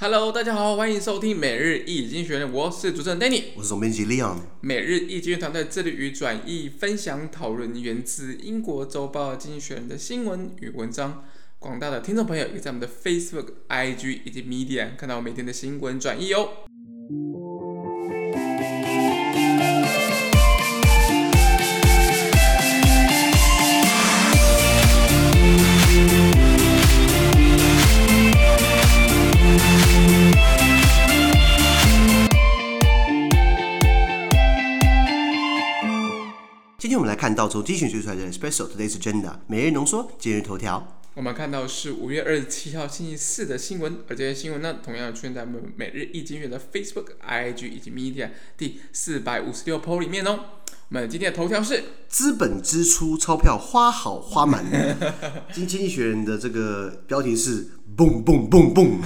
Hello，大家好，欢迎收听每日易经济学人，我是主持人 Danny，我是总编辑 Leon。每日易经团队致力于转译、分享、讨论源自英国周报《经济学人》的新闻与文章。广大的听众朋友可以在我们的 Facebook、IG 以及 Media 看到我每天的新闻转译哦。看到从精选学出来的人，special Today's 真的每日浓缩今日头条。我们看到是五月二十七号星期四的新闻，而这些新闻呢，同样出现在我们每日一经济学人的 Facebook、IG 以及 Media 第四百五十六 po 里面哦。我们今天的头条是资本支出钞票花好花满。经经济学人的这个标题是。蹦蹦蹦蹦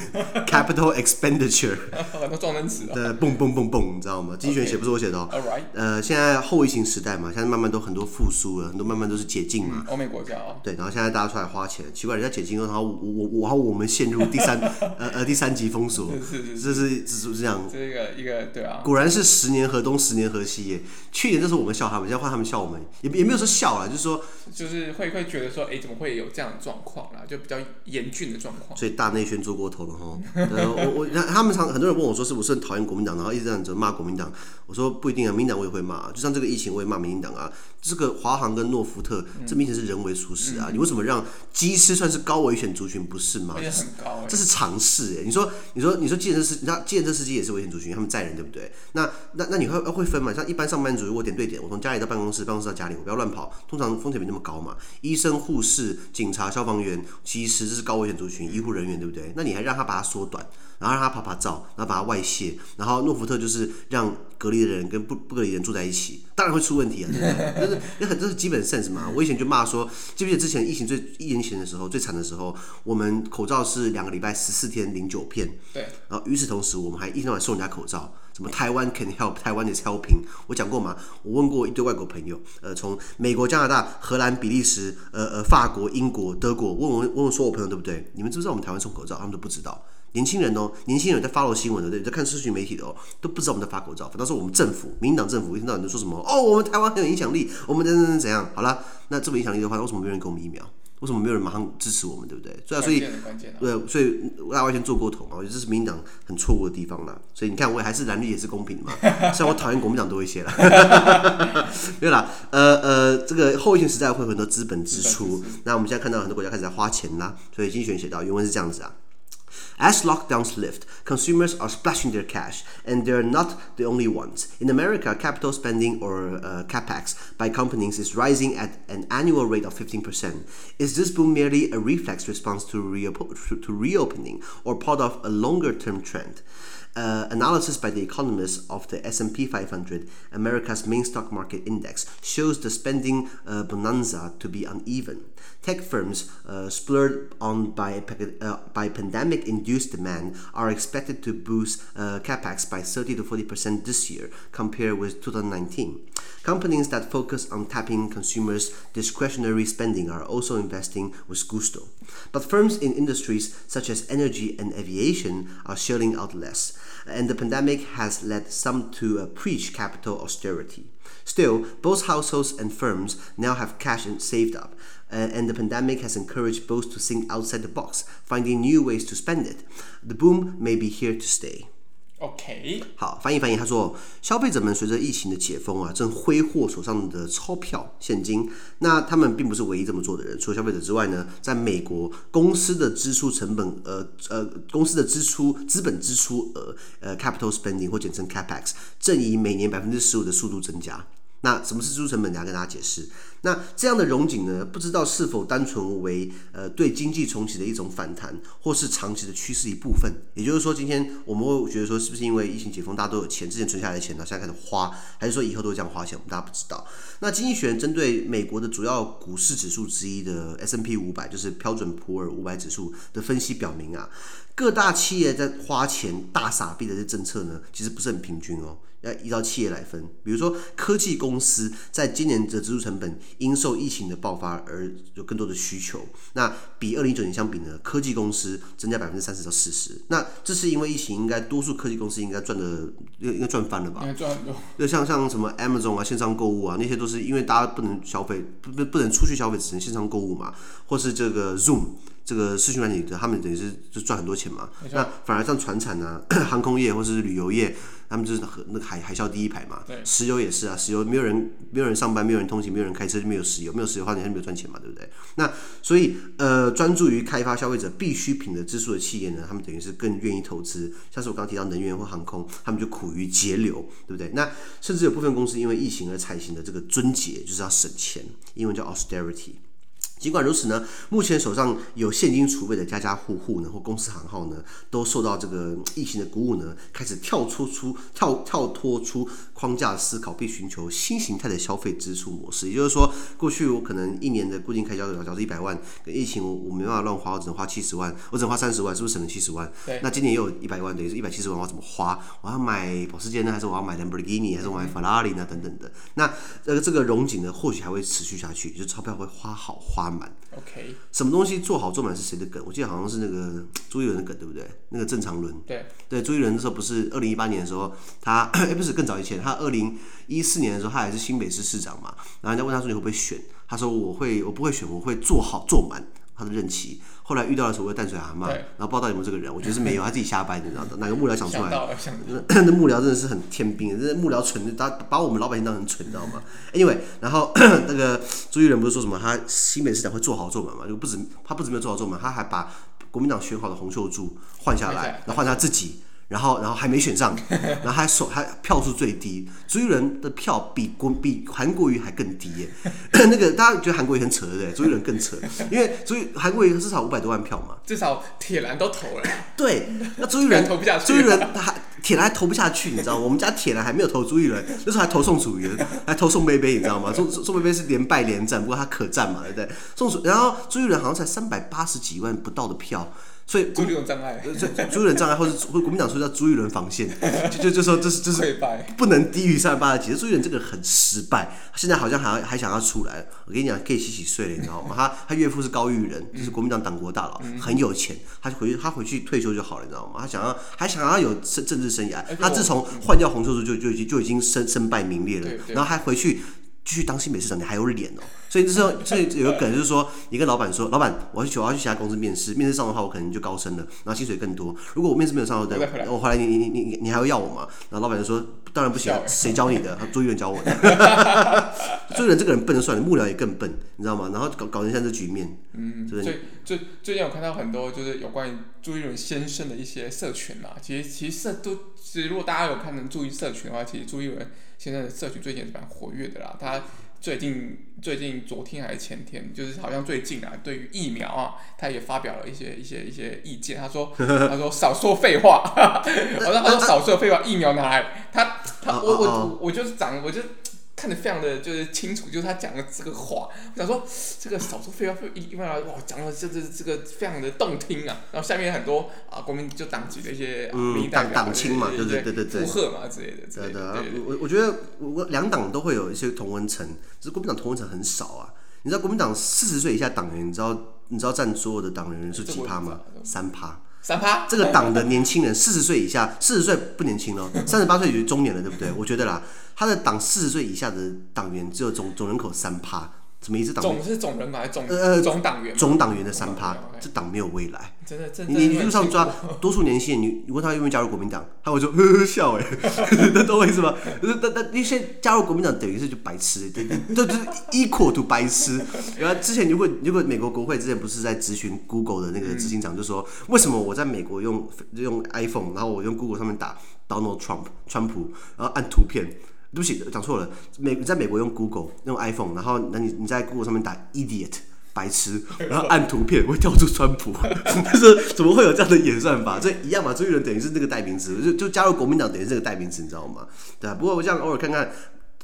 ，capital expenditure，很多状声词啊。对，蹦蹦蹦蹦，你知道吗？经济学人写不是我写的哦。Alright。呃，现在后疫情时代嘛，现在慢慢都很多复苏了，很多慢慢都是解禁嘛。欧美国家啊。对，然后现在大家出来花钱，奇怪，人家解禁了，然后我我我，然后我们陷入第三 呃呃第三级封锁。是是是。这是这是这样。这个一个对啊。果然是十年河东，十年河西耶。去年就是我们笑他们，现在换他们笑我们，也也没有说笑了，就是说，就是会会觉得说，哎，怎么会有这样的状况啦？就比较严峻的状况。所以大内宣做过。头了哈，呃，我我他们常很多人问我说，是不是很讨厌国民党，然后一直这样子骂国民党。我说不一定啊，民党我也会骂，就像这个疫情我也骂民进党啊。这个华航跟诺福特，这明显是人为疏失啊！你为什么让机师算是高危险族群，不是吗？很高，这是常识哎。你说，你说，你说，计程车司，那计程车司机也是危险族群，他们载人对不对？那那那你会会分嘛？像一般上班族，如果点对点，我从家里到办公室，办公室到家里，我不要乱跑。通常风险没那么高嘛。医生、护士、警察、消防员、其实，这是高危险族群，医护人员对不对？那你还让他把它缩短，然后让他趴趴照，然后把它外泄，然后诺福特就是让隔离的人跟不不隔离的人住在一起，当然会出问题啊！对不对？那很这是基本 sense 嘛。我以前就骂说，记不记得之前疫情最一年前的时候最惨的时候，我们口罩是两个礼拜十四天零九片。对。然后与此同时，我们还一天到晚送人家口罩，什么台湾 can help，台湾 is helping。我讲过嘛，我问过一堆外国朋友，呃，从美国、加拿大、荷兰、比利时、呃呃法国、英国、德国，问我问我说我朋友对不对？你们知不知道我们台湾送口罩？他们都不知道。年轻人哦，年轻人在 follow 新闻的，对，在看社群媒体的哦，都不知道我们在发口罩。反倒是我们政府，民党政府一天到晚都说什么哦，我们台湾很有影响力，我们怎怎怎怎样？好了，那这么影响力的话，为什么没有人给我们疫苗？为什么没有人马上支持我们？对不对？所以、啊，所以，对，所以大家完全做过头嘛。我觉得这是民进党很错误的地方啦。所以你看，我还是蓝绿也是公平的嘛。虽然我讨厌国民党多一些了。对啦，呃呃，这个后疫情时代会有很多资本支出。那我们现在看到很多国家开始在花钱啦。所以经济学人写到，原文是这样子啊。As lockdowns lift, consumers are splashing their cash, and they're not the only ones. In America, capital spending or uh, capex by companies is rising at an annual rate of 15%. Is this boom merely a reflex response to, reop- to reopening or part of a longer term trend? Uh, analysis by the economists of the S&P 500, America's main stock market index, shows the spending uh, bonanza to be uneven. Tech firms uh, spurred on by, uh, by pandemic-induced demand are expected to boost uh, capex by 30 to 40 percent this year compared with 2019. Companies that focus on tapping consumers' discretionary spending are also investing with gusto. But firms in industries such as energy and aviation are shelling out less and the pandemic has led some to uh, preach capital austerity. Still, both households and firms now have cash saved up, uh, and the pandemic has encouraged both to think outside the box, finding new ways to spend it. The boom may be here to stay. OK，好，翻译翻译。他说，消费者们随着疫情的解封啊，正挥霍手上的钞票、现金。那他们并不是唯一这么做的人。除了消费者之外呢，在美国，公司的支出成本，呃呃，公司的支出资本支出额，呃，capital spending 或简称 capex，正以每年百分之十五的速度增加。那什么是支出成本？等下跟大家解释。那这样的荣景呢，不知道是否单纯为呃对经济重启的一种反弹，或是长期的趋势一部分。也就是说，今天我们会觉得说，是不是因为疫情解封，大家都有钱，之前存下来的钱呢，现在开始花，还是说以后都会这样花钱？我们大家不知道。那经济学人针对美国的主要股市指数之一的 S&P 五百，就是标准普尔五百指数的分析表明啊，各大企业在花钱大傻逼的这政策呢，其实不是很平均哦。要依照企业来分，比如说科技公司在今年的支出成本因受疫情的爆发而有更多的需求。那比二零一九年相比呢，科技公司增加百分之三十到四十。那这是因为疫情，应该多数科技公司应该赚的应该赚翻了吧？应该赚很多。就像像什么 Amazon 啊，线上购物啊，那些都是因为大家不能消费，不不不能出去消费，只能线上购物嘛，或是这个 Zoom。这个视讯软体的，他们等于是就赚很多钱嘛。那反而像船产啊、航空业或者是旅游业，他们就是和那个海海啸第一排嘛。石油也是啊，石油没有人没有人上班，没有人通勤，没有人开车，就没有石油，没有石油的话，你还没有赚钱嘛，对不对？那所以呃，专注于开发消费者必需品的支出的企业呢，他们等于是更愿意投资。像是我刚刚提到能源或航空，他们就苦于节流，对不对？那甚至有部分公司因为疫情而采行的这个撙节，就是要省钱，英文叫 austerity。尽管如此呢，目前手上有现金储备的家家户户呢，或公司行号呢，都受到这个疫情的鼓舞呢，开始跳出出跳跳脱出框架思考，并寻求新形态的消费支出模式。也就是说，过去我可能一年的固定开销假设一百万，跟疫情我我没办法乱花，我只能花七十万，我只能花三十万，是不是省了七十万？对。那今年也有一百万，等于是一百七十万，我要怎么花？我要买保时捷呢，还是我要买兰博基尼，还是我买法拉利呢？等等的。那这个这个融景呢，或许还会持续下去，就是钞票会花好花。OK，什么东西做好做满是谁的梗？我记得好像是那个 朱一伦的梗，对不对？那个郑长伦，对对，朱一伦那时候不是二零一八年的时候，他 哎、欸、不是更早以前，他二零一四年的时候，他还是新北市市长嘛。然后人家问他说，你会不会选？他说我会，我不会选，我会做好做满他的任期。后来遇到了所谓淡水蛤蟆，然后不知道有没有这个人，我觉得是没有，他自己瞎掰的，你知道的。哪个幕僚想出来？那幕僚真的是很天兵，这幕僚蠢，他把我们老百姓当成蠢，你知道吗？Anyway，然后 那个朱一伦不是说什么他新北市长会做好做满嘛？就不止他不止没有做好做满，他还把国民党选好的洪秀柱换下来，然后换他自己。然后，然后还没选上，然后还手还票数最低，朱一伦的票比国比韩国瑜还更低耶。那个大家觉得韩国瑜很扯对不对？朱一伦更扯，因为朱韩国瑜至少五百多万票嘛，至少铁蓝都投了。对，那朱一伦投不下去，朱一伦还铁蓝还投不下去，你知道吗？我们家铁蓝还没有投朱一伦，那时候还投宋楚瑜，还投宋贝贝，你知道吗？宋宋贝贝是连败连战，不过他可战嘛，对不对？宋楚，然后朱一伦好像才三百八十几万不到的票。所以朱立伦障碍，朱一伦障碍，或者或国民党说叫朱一伦防线，就就就说这是这是不能低于三十八十几。朱一伦这个很失败，现在好像还还想要出来。我跟你讲，可以洗洗睡了，你知道吗？他他岳父是高育仁，就是国民党党国大佬，很有钱。他回去他回去退休就好了，你知道吗？他想要还想要有政政治生涯。他自从换掉洪秀柱就就已经就已经身身败名裂了，然后还回去。继续当新北市长，你还有脸哦！所以这时候，所以有个梗就是说，你跟老板说，老板，我要去，我要去其他公司面试，面试上的话，我可能就高升了，然后薪水更多。如果我面试没有上的，我回来你你你你你还会要我吗？然后老板就说，当然不行，谁教你的？朱一伦教我的。朱一伦这个人笨就算了，幕僚也更笨，你知道吗？然后搞搞成现在这局面。嗯，最最最近我看到很多就是有关于朱一伦先生的一些社群嘛，其实其实社都其实如果大家有看能注意社群的话，其实朱一伦。现在的社群最近是蛮活跃的啦。他最近最近昨天还是前天，就是好像最近啊，对于疫苗啊，他也发表了一些一些一些意见。他说 他说少说废话，我说他说少说废话，疫苗拿来，他他我我我就是长我就。看得非常的就是清楚，就是他讲的这个话，我想说这个少数废话一一般来哇，讲的这这这个非常的动听啊。然后下面很多啊国民就党籍的一些民党党青嘛，对对对对对，附和嘛之类的。对的，我我觉得我两党都会有一些同文层，只是国民党同文层很少啊。你知道国民党四十岁以下党员，你知道你知道占所有的党员人数几趴吗？三趴。三趴。这个党的年轻人四十岁以下，四十岁不年轻了，三十八岁已经中年了，对不对？我觉得啦。他的党四十岁以下的党员只有总总人口三趴，什么意思？党总是总人口还是总呃总党员？总党员的三趴，这党没有未来。真的，你你路上抓多数年轻人，你你问他愿不愿意加入国民党，他会说 呵呵笑 哎，那懂我意思吗？但但你现在加入国民党等于是就白痴，对就是 equal to 白痴。然后之前如果如果美国国会之前不是在咨询 Google 的那个执行长，就说为什么我在美国用用 iPhone，然后我用 Google 上面打 Donald Trump 川普，然后按图片。对不起，讲错了。美在美国用 Google 用 iPhone，然后那你你在 Google 上面打 idiot 白痴，然后按图片会跳出川普，就是怎么会有这样的演算法？所以一样嘛，朱一伦等于是那个代名词，就就加入国民党等于是这个代名词，你知道吗？对啊。不过我这样偶尔看看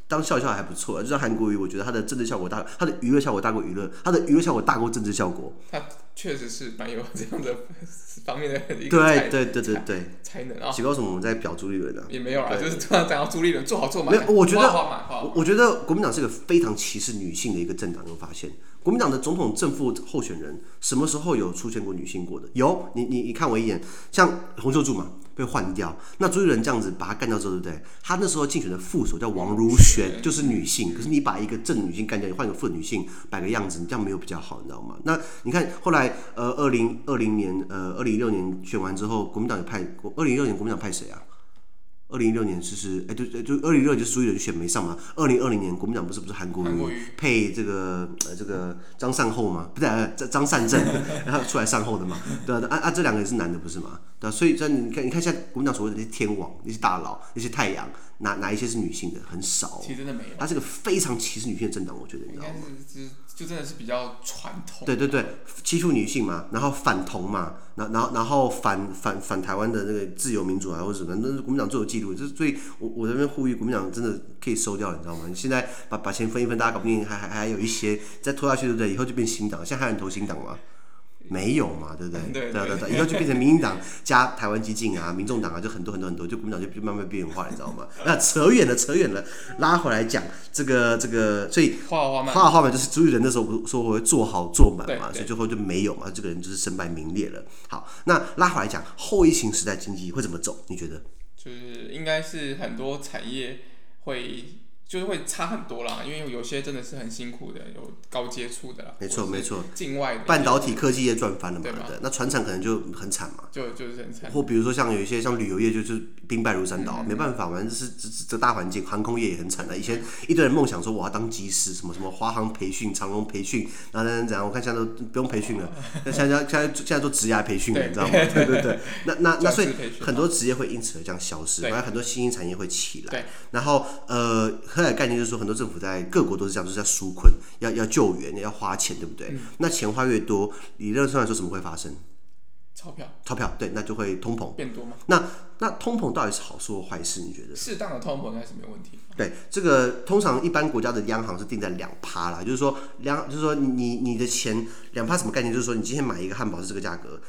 当笑笑还不错，就像韩国瑜，我觉得他的政治效果大，他的娱乐效果大过娱乐，他的娱乐效果大过政治效果。他确实是蛮有这样的 方面的一个才对对对对对才能啊。几高什么我们在表朱立伦啊？也没有啊，就是突然讲到朱立伦做好做满。没有，我觉得我觉得国民党是一个非常歧视女性的一个政党，有发现？国民党的总统正副候选人什么时候有出现过女性过的？有，你你你看我一眼，像洪秀柱嘛。被换掉，那朱立伦这样子把他干掉之后，对不对？他那时候竞选的副手叫王如玄，就是女性。可是你把一个正女性干掉，你换一个副女性摆个样子，你这样没有比较好，你知道吗？那你看后来，呃，二零二零年，呃，二零一六年选完之后，国民党也派，二零一六年国民党派谁啊？二零一六年就是，哎，对对，就二零一六年就朱立伦选没上嘛。二零二零年国民党不是不是韩国瑜配这个呃这个张善后嘛？不是张张善政，然后出来善后的嘛？对啊，啊啊这两个也是男的不是嘛？对啊，所以这你看你看现在国民党所谓的那些天王、那些大佬、那些太阳，哪哪一些是女性的？很少，哦。其实真的没有。他是个非常歧视女性的政党，我觉得你知道吗？就真的是比较传统。对对对，欺负女性嘛，然后反同嘛，然然后然后反反反台湾的那个自由民主啊，或者什么，那是国民党最有记录。就是所以我我这边呼吁国民党真的可以收掉，你知道吗？你现在把把钱分一分，大家搞不定，还还还有一些再拖下去，对不对？以后就变新党，现在还有人投新党吗？没有嘛，对不对？对对对，以后就变成民进党加台湾激进啊，民众党啊，就很多很多很多，就国民党就慢慢变化，你知道吗？那扯远了，扯远了，拉回来讲这个这个，所以画画好花满就是朱立伦那时候不说我会做好做满嘛，所以最后就没有嘛，这个人就是身败名裂了。好，那拉回来讲后疫情时代经济会怎么走？你觉得？就是应该是很多产业会。就是会差很多啦，因为有些真的是很辛苦的，有高接触的啦。没错没错，境外半导体科技业赚翻了嘛？对，对，那船产可能就很惨嘛。就就是很惨。或比如说像有一些像旅游业，就是兵败如山倒，嗯、没办法，反正是这这大环境，航空业也很惨的。以前一堆人梦想说我要当机师，什么什么华航培训、长荣培训，然后怎样怎样？我看现在都不用培训了，那 现在现在现在都职涯培训了，你知道吗？对对对。那那那所以很多职业会因此而这样消失，反正很多新兴产业会起来。然后呃，还有概念就是说很多。政府在各国都是这样，就是在纾困，要要救援，要花钱，对不对？嗯、那钱花越多，理论上来说，什么会发生？钞票，钞票，对，那就会通膨变多吗？那那通膨到底是好事或坏事？你觉得？适当的通膨应该是没有问题。对，这个通常一般国家的央行是定在两趴啦，就是说两，就是说你你的钱两趴什么概念？就是说你今天买一个汉堡是这个价格，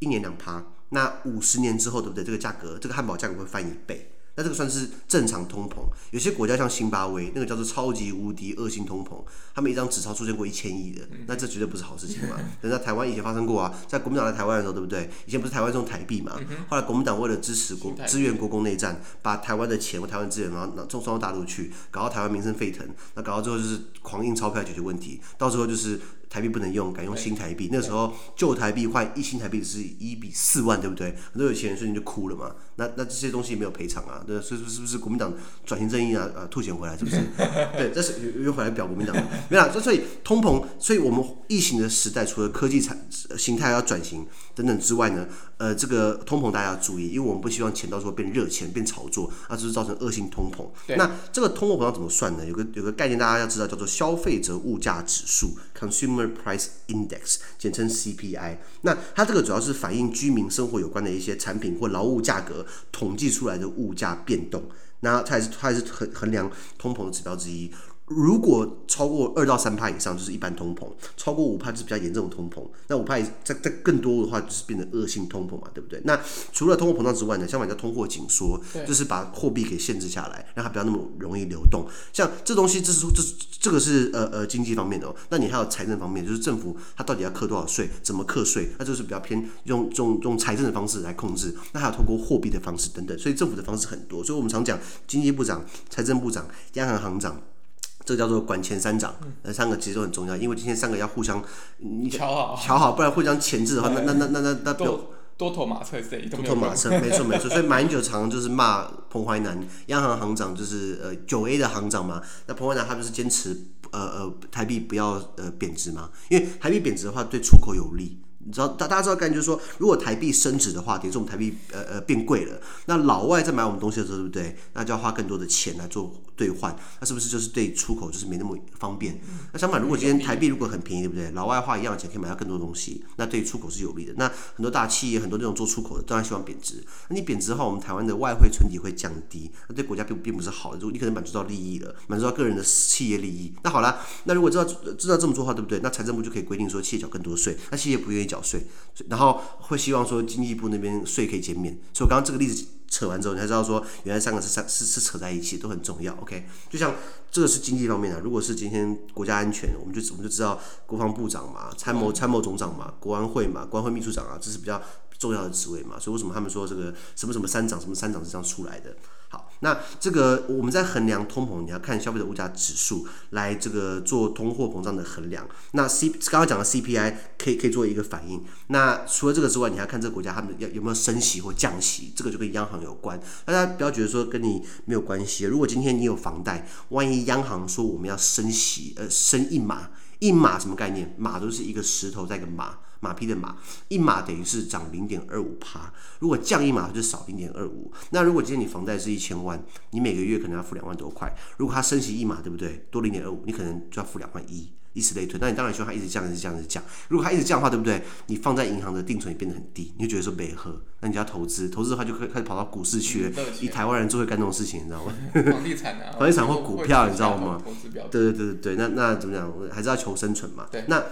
一年两趴，那五十年之后，对不对？这个价格，这个汉堡价格会翻一倍。那这个算是正常通膨，有些国家像津巴威，那个叫做超级无敌恶性通膨，他们一张纸钞出现过一千亿的，那这绝对不是好事情嘛。等在台湾以前发生过啊，在国民党在台湾的时候，对不对？以前不是台湾用台币嘛，后来国民党为了支持国支援国共内战，把台湾的钱和台湾资源然后送送到大陆去，搞到台湾民生沸腾，那搞到最后就是狂印钞票解决问题，到时候就是。台币不能用，改用新台币。那时候旧台币换一新台币是一比四万，对不对？很多有钱人瞬间就哭了嘛。那那这些东西没有赔偿啊？对，所以说是不是国民党转型正义啊？呃，吐钱回来是不是？对，这是又又回来表国民党。没有，所以通膨，所以我们疫情的时代，除了科技产形态要转型等等之外呢，呃，这个通膨大家要注意，因为我们不希望钱到时候变热钱、变炒作，那就是造成恶性通膨。那这个通货膨胀怎么算呢？有个有个概念大家要知道，叫做消费者物价指数 （Consumer）。Price Index，简称 CPI。那它这个主要是反映居民生活有关的一些产品或劳务价格统计出来的物价变动。那它也是它也是衡衡量通膨的指标之一。如果超过二到三帕以上，就是一般通膨；超过五帕就是比较严重的通膨。那五帕再再更多的话，就是变成恶性通膨嘛，对不对？那除了通货膨胀之外呢，相反叫通货紧缩，就是把货币给限制下来，让它不要那么容易流动。像这东西，这是说这这个是呃呃经济方面的哦。那你还有财政方面，就是政府它到底要课多少税，怎么课税？那就是比较偏用用用财政的方式来控制。那还有通过货币的方式等等。所以政府的方式很多。所以我们常讲，经济部长、财政部长、央行行长。这叫做管前三长，那三个其实都很重要，因为今天三个要互相你瞧好，瞧好，不然互相钳制的话，那那那那那那多多头马车谁？多头马车，没错没错。所以马英九常常就是骂彭淮南，央行行长就是呃九 A 的行长嘛。那彭淮南他就是坚持呃呃台币不要呃贬值嘛，因为台币贬值的话对出口有利。你知道大大家知道概念就是说，如果台币升值的话，等于说我们台币呃呃变贵了，那老外在买我们东西的时候，对不对？那就要花更多的钱来做兑换，那是不是就是对出口就是没那么方便？那相反，如果今天台币如果很便宜，对不对？老外花一样的钱可以买到更多东西，那对出口是有利的。那很多大企业，很多那种做出口的，当然希望贬值。那你贬值的话，我们台湾的外汇存底会降低，那对国家并并不是好的。如果你可能满足到利益了，满足到个人的企业利益。那好了，那如果知道知道这么做的话，对不对？那财政部就可以规定说，企业缴更多税，那企业不愿意缴税，然后会希望说经济部那边税可以减免。所以我刚刚这个例子扯完之后，你才知道说，原来三个是三是是扯在一起，都很重要。OK，就像这个是经济方面的，如果是今天国家安全，我们就我们就知道国防部长嘛，参谋参谋总长嘛，国安会嘛，国安会秘书长啊，这是比较重要的职位嘛。所以为什么他们说这个什么什么三长什么三长是这样出来的？好，那这个我们在衡量通膨，你要看消费者物价指数来这个做通货膨胀的衡量。那 C 刚刚讲的 CPI 可以可以做一个反应。那除了这个之外，你还要看这个国家他们要有没有升息或降息，这个就跟央行有关。大家不要觉得说跟你没有关系。如果今天你有房贷，万一央行说我们要升息，呃，升一码，一码什么概念？码都是一个石头在一个马。马匹的马，一码等于是涨零点二五趴，如果降一码它就少零点二五。那如果今天你房贷是一千万，你每个月可能要付两万多块，如果它升息一码，对不对？多零点二五，你可能就要付两万一，以此类推。那你当然希望它一直降，一直降，一直降。如果它一直降的话，对不对？你放在银行的定存也变得很低，你就觉得说没喝，那你就要投资，投资的话就可以开始跑到股市去了。以台湾人就会干这种事情，你知道吗？房地产啊，房地产或股票，你知道吗？对对对对对，那那怎么讲？还是要求生存嘛。对，那。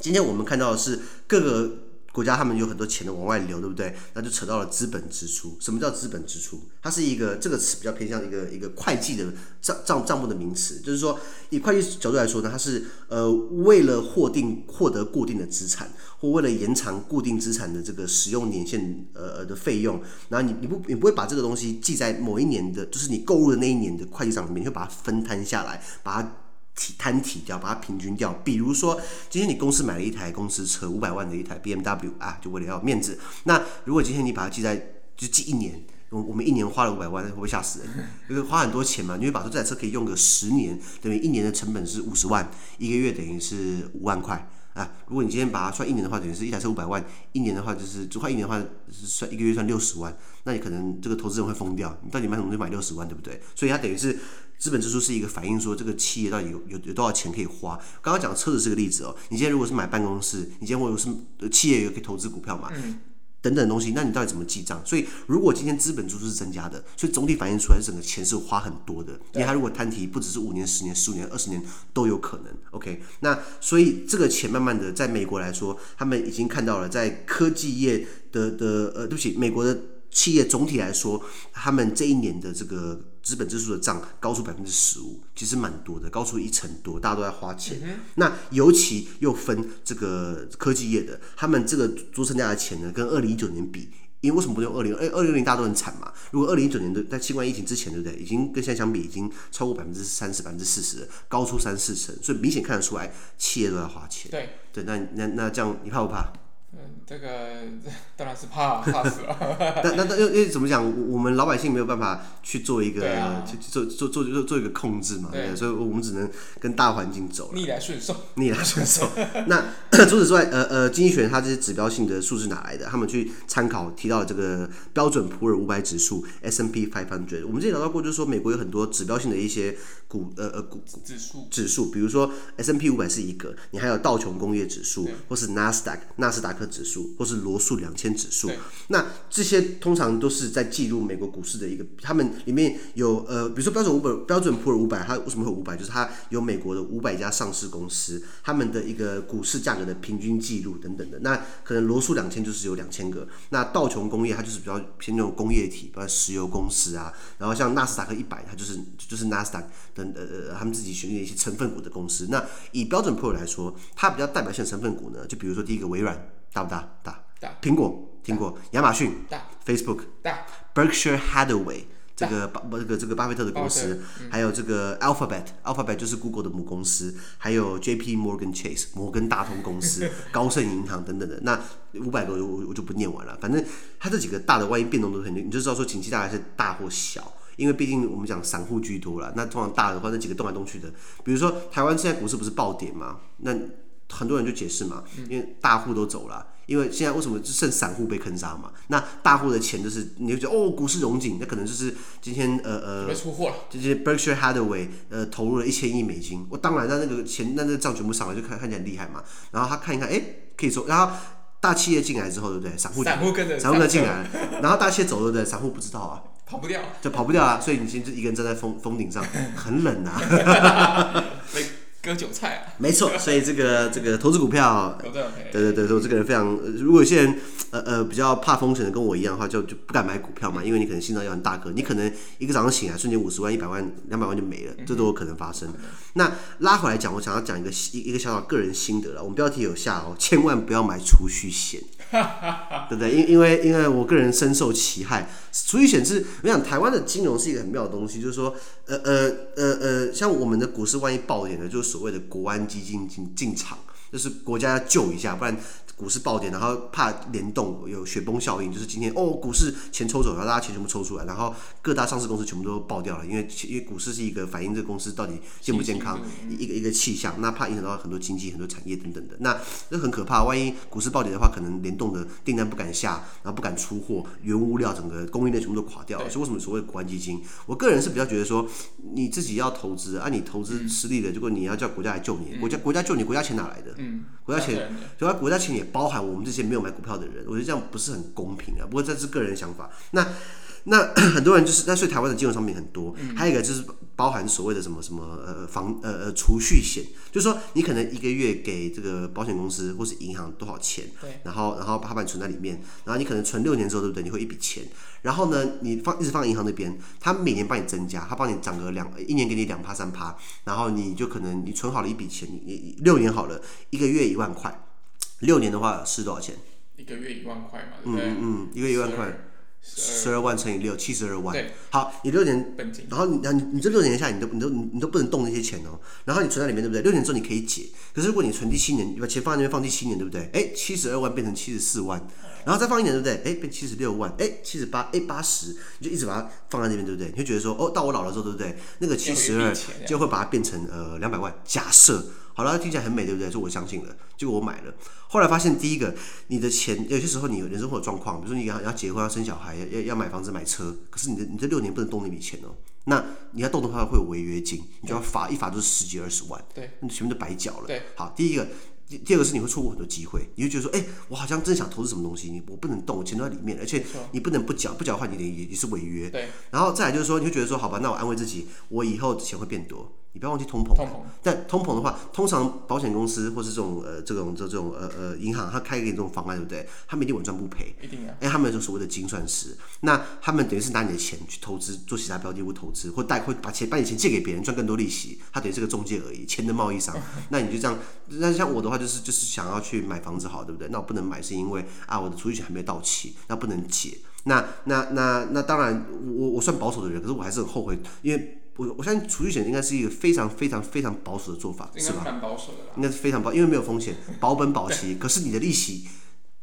今天我们看到的是各个国家，他们有很多钱的往外流，对不对？那就扯到了资本支出。什么叫资本支出？它是一个这个词比较偏向一个一个会计的账账账目的名词，就是说以会计角度来说呢，它是呃为了获定获得固定的资产，或为了延长固定资产的这个使用年限呃的费用，然后你你不你不会把这个东西记在某一年的，就是你购入的那一年的会计账里面，你会把它分摊下来，把它。体摊体掉，把它平均掉。比如说，今天你公司买了一台公司车，五百万的一台 BMW 啊，就为了要面子。那如果今天你把它记在，就记一年，我我们一年花了五百万，会不会吓死人？因 为花很多钱嘛，你会把说这台车可以用个十年，等于一年的成本是五十万，一个月等于是五万块啊。如果你今天把它算一年的话，等于是一台车五百万，一年的话就是只换一年的话是算一个月算六十万，那你可能这个投资人会疯掉。你到底买什么就买六十万，对不对？所以它等于是。资本支出是一个反映说这个企业到底有有有多少钱可以花。刚刚讲车子是个例子哦，你今天如果是买办公室，你今天或者是企业也可以投资股票嘛，嗯、等等东西，那你到底怎么记账？所以如果今天资本支出是增加的，所以总体反映出来整个钱是花很多的，因为它如果摊提不只是五年、十年、十五年、二十年都有可能。OK，那所以这个钱慢慢的在美国来说，他们已经看到了在科技业的的呃，对不起，美国的。企业总体来说，他们这一年的这个资本支出的账高出百分之十五，其实蛮多的，高出一成多，大家都在花钱。嗯、那尤其又分这个科技业的，他们这个多增加的钱呢，跟二零一九年比，因为为什么不用二零？哎，二零二零大家都很惨嘛。如果二零一九年的在新冠疫情之前，对不对？已经跟现在相比，已经超过百分之三十、百分之四十，高出三四成，所以明显看得出来，企业都在花钱。对对，那那那这样，你怕不怕？嗯，这个 当然是怕 怕死了。但那那因为怎么讲，我们老百姓没有办法去做一个，啊、去做做做做做一个控制嘛，对，所以我们只能跟大环境走，逆来顺受，逆来顺受。那 除此之外，呃呃，经济学人他这些指标性的数字哪来的？他们去参考提到这个标准普尔五百指数 S&P five hundred。我们之前聊到过，就是说美国有很多指标性的一些股呃呃股指数指数，比如说 S&P 五百是一个，你还有道琼工业指数，或是纳斯达克纳斯达克。指数或是罗素两千指数，那这些通常都是在记录美国股市的一个，他们里面有呃，比如说标准五百、标准普尔五百，它为什么会五百？就是它有美国的五百家上市公司，他们的一个股市价格的平均记录等等的。那可能罗素两千就是有两千个，那道琼工业它就是比较偏那种工业体，包括石油公司啊，然后像纳斯达克一百，它就是就是纳斯达克等呃他们自己选定的一些成分股的公司。那以标准普尔来说，它比较代表性的成分股呢，就比如说第一个微软。大不大？大。大。苹果听过？亚马逊。大。Facebook。大。Berkshire Hathaway 这个巴这个这个巴菲特的公司，嗯、还有这个 Alphabet，Alphabet 就是 Google 的母公司，还有 JP Morgan Chase 摩根大通公司、高盛银行等等的。那五百个我我就不念完了，反正它这几个大的，万一变动都很，你就知道说景气大概是大或小，因为毕竟我们讲散户居多了。那通常大的话，那几个动来动去的，比如说台湾现在股市不是暴跌吗？那很多人就解释嘛，因为大户都走了，因为现在为什么就剩散户被坑杀嘛？那大户的钱就是你就觉得哦，股市融景，那可能就是今天呃呃，被出货了，就是 Berkshire Hathaway 呃投入了一千亿美金，我当然那那个钱那那个账全部上来就看看起来很厉害嘛。然后他看一看，哎，可以说，然后大企业进来之后，对不对？散户散户跟着散户跟进来，然后大企业走，对不对？散户不知道啊。跑不掉，就跑不掉啊！所以你现在就一个人站在峰峰顶上，很冷啊。被割韭菜啊！没错，所以这个这个投资股票，对对对对，我这个人非常，如果有些人呃呃比较怕风险的，跟我一样的话，就就不敢买股票嘛，因为你可能心脏要很大颗，你可能一个早上醒来，瞬间五十万、一百万、两百万就没了，这都有可能发生。那拉回来讲，我想要讲一个一一个小小个人心得了。我们标题有下哦，千万不要买储蓄险。对不对？因因为因为我个人深受其害，所以显示我想台湾的金融是一个很妙的东西，就是说，呃呃呃呃，像我们的股市万一爆点的，就是所谓的国安基金进进场，就是国家要救一下，不然。股市暴跌，然后怕联动有雪崩效应，就是今天哦，股市钱抽走，然后大家钱全部抽出来，然后各大上市公司全部都爆掉了，因为因为股市是一个反映这个公司到底健不健康一个一个气象，那怕影响到很多经济、很多产业等等的，那这很可怕。万一股市暴跌的话，可能联动的订单不敢下，然后不敢出货，原物料整个供应链全部都垮掉了。所以为什么所谓的国安基金？我个人是比较觉得说，你自己要投资，啊，你投资失利了，结果你要叫国家来救你，国家国家救你，国家钱哪来的？嗯，国家钱，主要国家钱也。包含我们这些没有买股票的人，我觉得这样不是很公平啊。不过这是个人想法。那那 很多人就是，那所以台湾的金融商品很多，还有一个就是包含所谓的什么什么呃房呃呃储蓄险，就是说你可能一个月给这个保险公司或是银行多少钱，对，然后然后把它把你存在里面，然后你可能存六年之后，对不对？你会一笔钱，然后呢，你放一直放银行那边，他每年帮你增加，他帮你涨个两一年给你两趴三趴，然后你就可能你存好了一笔钱，你你六年好了，一个月一万块。六年的话是多少钱？一个月一万块嘛，对不对？嗯嗯，一个月一万块，十二万乘以六，七十二万。对，好，你六年，然后你你你这六年下来，你都你都你都不能动那些钱哦。然后你存在里面，对不对？六年之后你可以解。可是如果你存第七年，你把钱放在那边放第七年，对不对？哎，七十二万变成七十四万，然后再放一年，对不对？哎，变七十六万，哎，七十八，哎，八十，你就一直把它放在那边，对不对？你就觉得说，哦，到我老了之后，对不对？那个七十二就会把它变成呃两百万，假设。好了，听起来很美，对不对？所以我相信了，结果我买了。后来发现，第一个，你的钱有些时候你人生会有状况，比如说你要要结婚、要生小孩、要要买房子、买车，可是你的你这六年不能动那笔钱哦。那你要动的话，会有违约金，你就要罚一罚就是十几二十万，对，你全部都白缴了。对，好，第一个，第二个是你会错过很多机会，你就觉得说，哎，我好像真想投资什么东西，你我不能动，我钱都在里面，而且你不能不缴，不缴的话，你也也是违约。对，然后再来就是说，你会觉得说，好吧，那我安慰自己，我以后钱会变多。你不要忘记通膨，通膨，但通膨的话，通常保险公司或是这种呃这种这种呃呃银行，他开给你这种方案，对不对？他们一定稳赚不赔，一定啊。因为他们有所谓的精算师，那他们等于是拿你的钱去投资，做其他标的物投资，或贷会把钱把你钱借给别人赚更多利息，他等于是个中介而已，钱的贸易商。那你就这样，那像我的话就是就是想要去买房子好，对不对？那我不能买是因为啊我的储蓄险还没到期，那不能解。那那那那当然我我算保守的人，可是我还是很后悔，因为。我我相信储蓄险应该是一个非常非常非常保守的做法，是吧？蛮保守的啦。应该是非常保，因为没有风险，保本保息。可是你的利息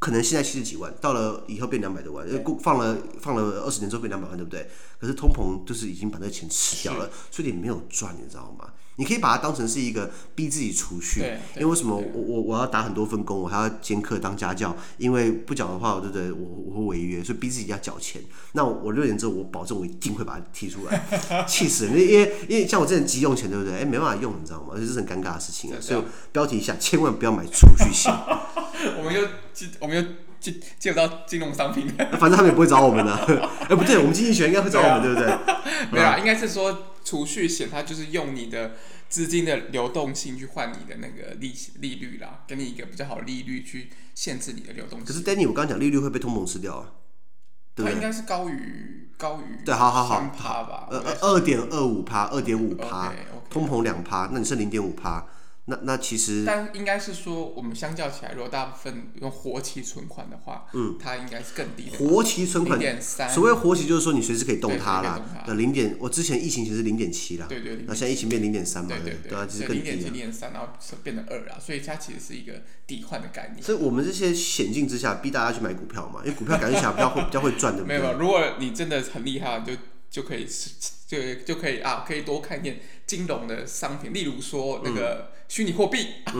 可能现在七十几万，到了以后变两百多万，放了放了二十年之后变两百万，对不对？可是通膨就是已经把那个钱吃掉了，所以你没有赚，你知道吗？你可以把它当成是一个逼自己储蓄，因为为什么我我我要打很多份工，我还要兼课当家教，因为不缴的话，对不对？我我会违约，所以逼自己要缴钱。那我六年之后，我保证我一定会把它提出来，气死人！因为因为像我这种急用钱，对不对？哎，没办法用，你知道吗？这是很尴尬的事情啊。所以标题一下，千万不要买储蓄险。我们又我们又接接不到金融商品，反正他们也不会找我们的。哎，不对，我们经济学应该会找我们，对不对？没有，应该是说。储蓄险，它就是用你的资金的流动性去换你的那个利息利率啦，给你一个比较好的利率去限制你的流动性。可是 Danny，我刚刚讲利率会被通膨吃掉啊，对，它应该是高于高于对，好好好，三趴吧，呃二点二五趴，二点五趴，通膨两趴，那你是零点五趴。那那其实，但应该是说，我们相较起来，如果大部分用活期存款的话，嗯，它应该是更低的。活期存款零点三，所谓活期就是说你随时可以动它啦。的零点，我之前疫情其实是零点七啦，对对。那现在疫情变零点三嘛，对对对，其实更低。零点七、零点三，然后变成二啦，所以它其实是一个抵换的概念。所以我们这些险境之下，逼大家去买股票嘛，因为股票感觉起来比较会比较会赚的。没有，如果你真的很厉害，就就可以就就可以啊，可以多看一点金融的商品，例如说那个。虚拟货币，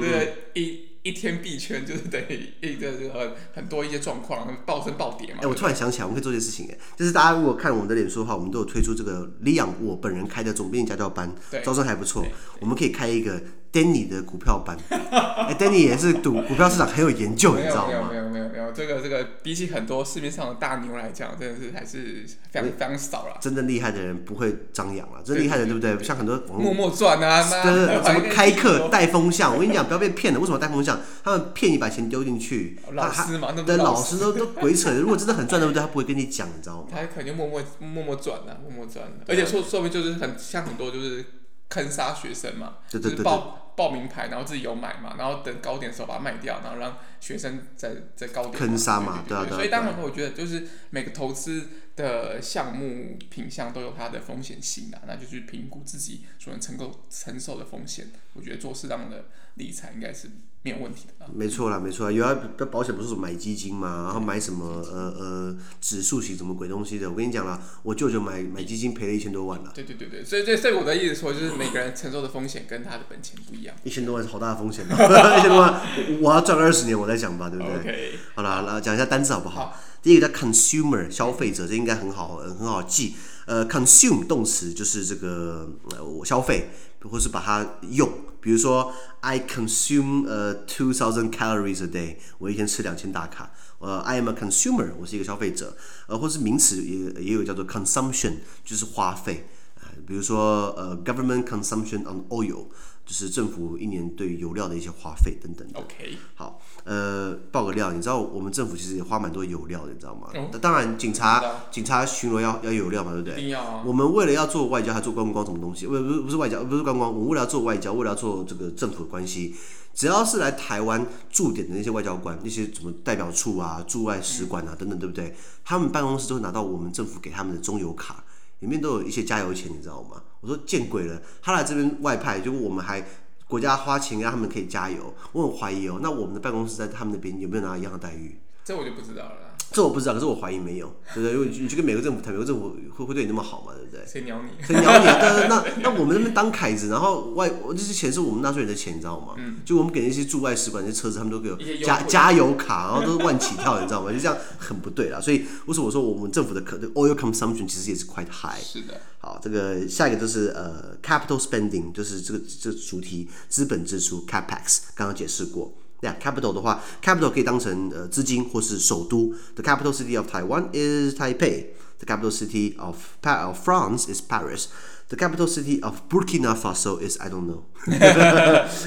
对，一一天币圈就是等于一个这个很多一些状况暴升暴跌嘛。哎、欸，我突然想起来，我们可以做这件事情哎，就是大家如果看我们的脸书的话，我们都有推出这个 Leon 我本人开的总编辑家教班，招生还不错，我们可以开一个 Danny 的股票班。哎，Danny 也是赌股票市场很有研究，你知道吗？没有没有没有没有，这个这个比起很多市面上的大牛来讲，真的是还是非常非常少了。真正厉害的人不会张扬了，真厉害的人对不对？像很多默默赚啊，对对，什么开课带风向？我跟你讲，不要被骗了。为什么带风向？他们骗你把钱丢进去，老师嘛，那，老师都 都鬼扯。如果真的很赚，对不对？他不会跟你讲，你知道吗？他肯定默默默默赚的，默默赚的。而且说说明就是很像很多就是坑杀学生嘛，对对对，报报名牌，然后自己有买嘛，然后等高点的时候把它卖掉，然后让学生在在高点坑杀嘛，对对。所以当然我觉得就是每个投资的项目品相都有它的风险性啊，那就去评估自己所能承够承受的风险。我觉得做适当的理财应该是。没有问题的，没错啦，没错啦，有啊，的保险不是说买基金嘛，然后买什么呃呃指数型什么鬼东西的，我跟你讲啦，我舅舅买买基金赔了一千多万了。对对对对，所以所以我的意思说，就是每个人承受的风险跟他的本钱不一样。一千多万是好大的风险啊，一千多万，我要赚二十年我再讲吧，对不对.好了，来讲一下单词好不好？好，第一个叫 consumer 消费者，这应该很好很好记。呃，consume 动词就是这个呃我消费，或是把它用。比如说，I consume 呃 two thousand calories a day，我一天吃两千大卡。呃，I am a consumer，我是一个消费者。呃，或是名词也也有叫做 consumption，就是花费。呃，比如说呃，government consumption on oil。就是政府一年对油料的一些花费等等的。OK，好，呃，爆个料，你知道我们政府其实也花蛮多油料的，你知道吗？嗯、当然，警察警察巡逻要要油料嘛，对不对？一定要啊。我们为了要做外交，还做观光什么东西？不不是不是外交，不是观光。我们为了要做外交，为了要做这个政府的关系，只要是来台湾驻点的那些外交官，那些什么代表处啊、驻外使馆啊等等，对不对？他们办公室都会拿到我们政府给他们的中油卡。里面都有一些加油钱，你知道吗？我说见鬼了，他来这边外派，结果我们还国家花钱让他们可以加油，我很怀疑哦。那我们的办公室在他们那边有没有拿到一样的待遇？这我就不知道了。这我不知道，可是我怀疑没有，对不对？因为你去跟美国政府谈，美国政府会会对你那么好吗？对不对？谁鸟你？谁鸟你？那那 那我们那边当凯子，然后外这些钱是我们纳税人的钱，你知道吗？嗯。就我们给那些驻外使馆那些车子，他们都给我加加油卡，然后都是万起跳，你知道吗？就这样很不对啦。所以为什么我说我们政府的可 oil consumption 其实也是 quite high。是的。好，这个下一个就是呃 capital spending，就是这个这个主题资本支出 capex，刚刚解释过。Yeah, capital 的话，capital 可以当成呃资金或是首都。The capital city of Taiwan is Taipei. The capital city of of France is Paris. The capital city of Burkina Faso is I don't know.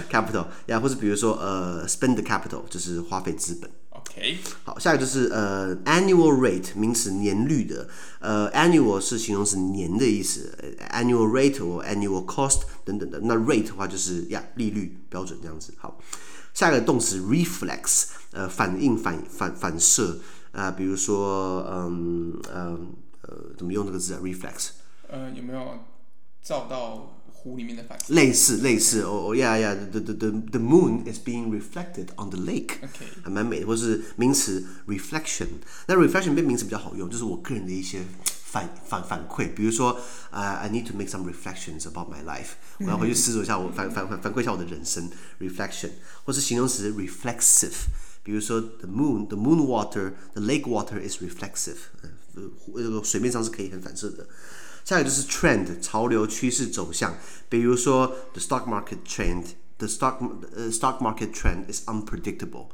capital，呀，或是比如说呃，spend the capital 就是花费资本。OK，好，下一个就是呃，annual rate 名词年率的，呃，annual 是形容词年的意思，annual rate 或 annual cost 等等的。那 rate 的话就是呀，利率标准这样子。好。下一个动词 reflex，呃，反应、反反反射，啊、呃，比如说，嗯，嗯，呃，怎么用这个字啊？reflex，呃，有没有照到湖里面的反射？类似，类似，哦哦呀呀，the the the the moon is being reflected on the lake，还蛮美的，或是名词 reflection，那 reflection 变名词比较好用，就是我个人的一些。反反反馈，比如说，啊、uh,，I need to make some reflections about my life，我要回去思索一下，我反反反反馈一下我的人生，reflection，或是形容词 reflexive，比如说，the moon，the moon water，the lake water is reflexive，呃，这个水面上是可以很反射的。下一个就是 trend，潮流趋势走向，比如说，the stock market trend，the stock，呃、uh,，stock market trend is unpredictable。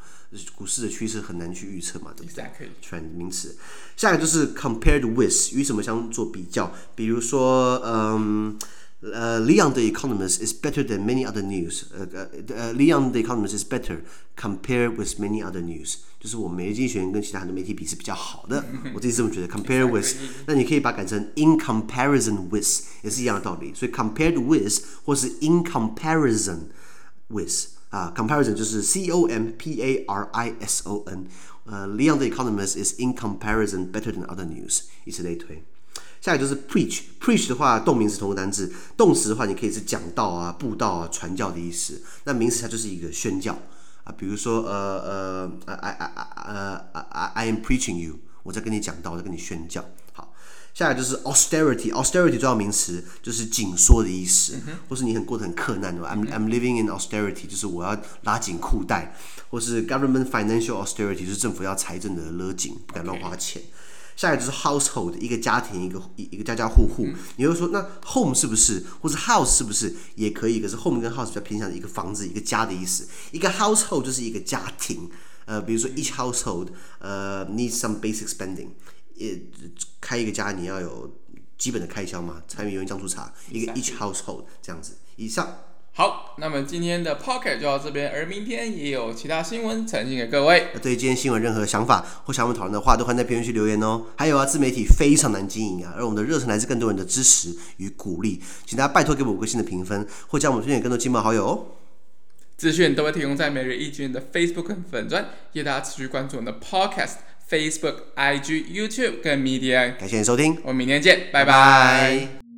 股市的趋势很难去预测嘛，对不对？Trend 名词，下一个就是 compared with 与什么相做比较？比如说，嗯，呃，Leon the Economist is better than many other news。呃呃，Leon the Economist is better compared with many other news。就是我们每日经济学人跟其他很多媒体比是比较好的，我自己这么觉得。Compare with，那你可以把它改成 in comparison with，也是一样的道理。所以 compared with 或是 in comparison with。 啊、，comparison 就是 C O M P A R I S O N，呃、，Leon The Economist is in comparison better than other news，以此类推。下一个就是 preach，preach 的话动名词同个单字，动词的话你可以是讲道啊、布道啊、传教的意思。那名词它就是一个宣教啊，比如说呃呃，I I I I I I am preaching you，我在跟你讲道，我在跟你宣教。好。下来就是 austerity，austerity 重要名词就是紧缩的意思，嗯、或是你很过得很困难的。I'm I'm living in austerity，就是我要拉紧裤带，或是 government financial austerity，就是政府要财政的勒紧，不敢乱花钱。下来就是 household，一个家庭，一个一一个家家户户。嗯、你会说那 home 是不是，或是 house 是不是也可以？可是 home 跟 house 比较偏向一个房子，一个家的意思。一个 household 就是一个家庭。呃，比如说 each household，呃，needs some basic spending。也开一个家，你要有基本的开销嘛，柴米油盐酱醋茶，一个 each household 这样子。以上。好，那么今天的 Podcast 就到这边，而明天也有其他新闻呈现给各位。对今天新闻任何想法或想我们讨论的话，都欢迎在评论区留言哦。还有啊，自媒体非常难经营啊，而我们的热忱来自更多人的支持与鼓励，请大家拜托给我五颗星的评分，或将我们推荐给更多亲朋好友哦。资讯都会提供在每日一经的 Facebook 粉专，也大家持续关注我们的 Podcast、Facebook、IG、YouTube 跟 Media。感谢你收听，我们明天见，拜拜。拜拜。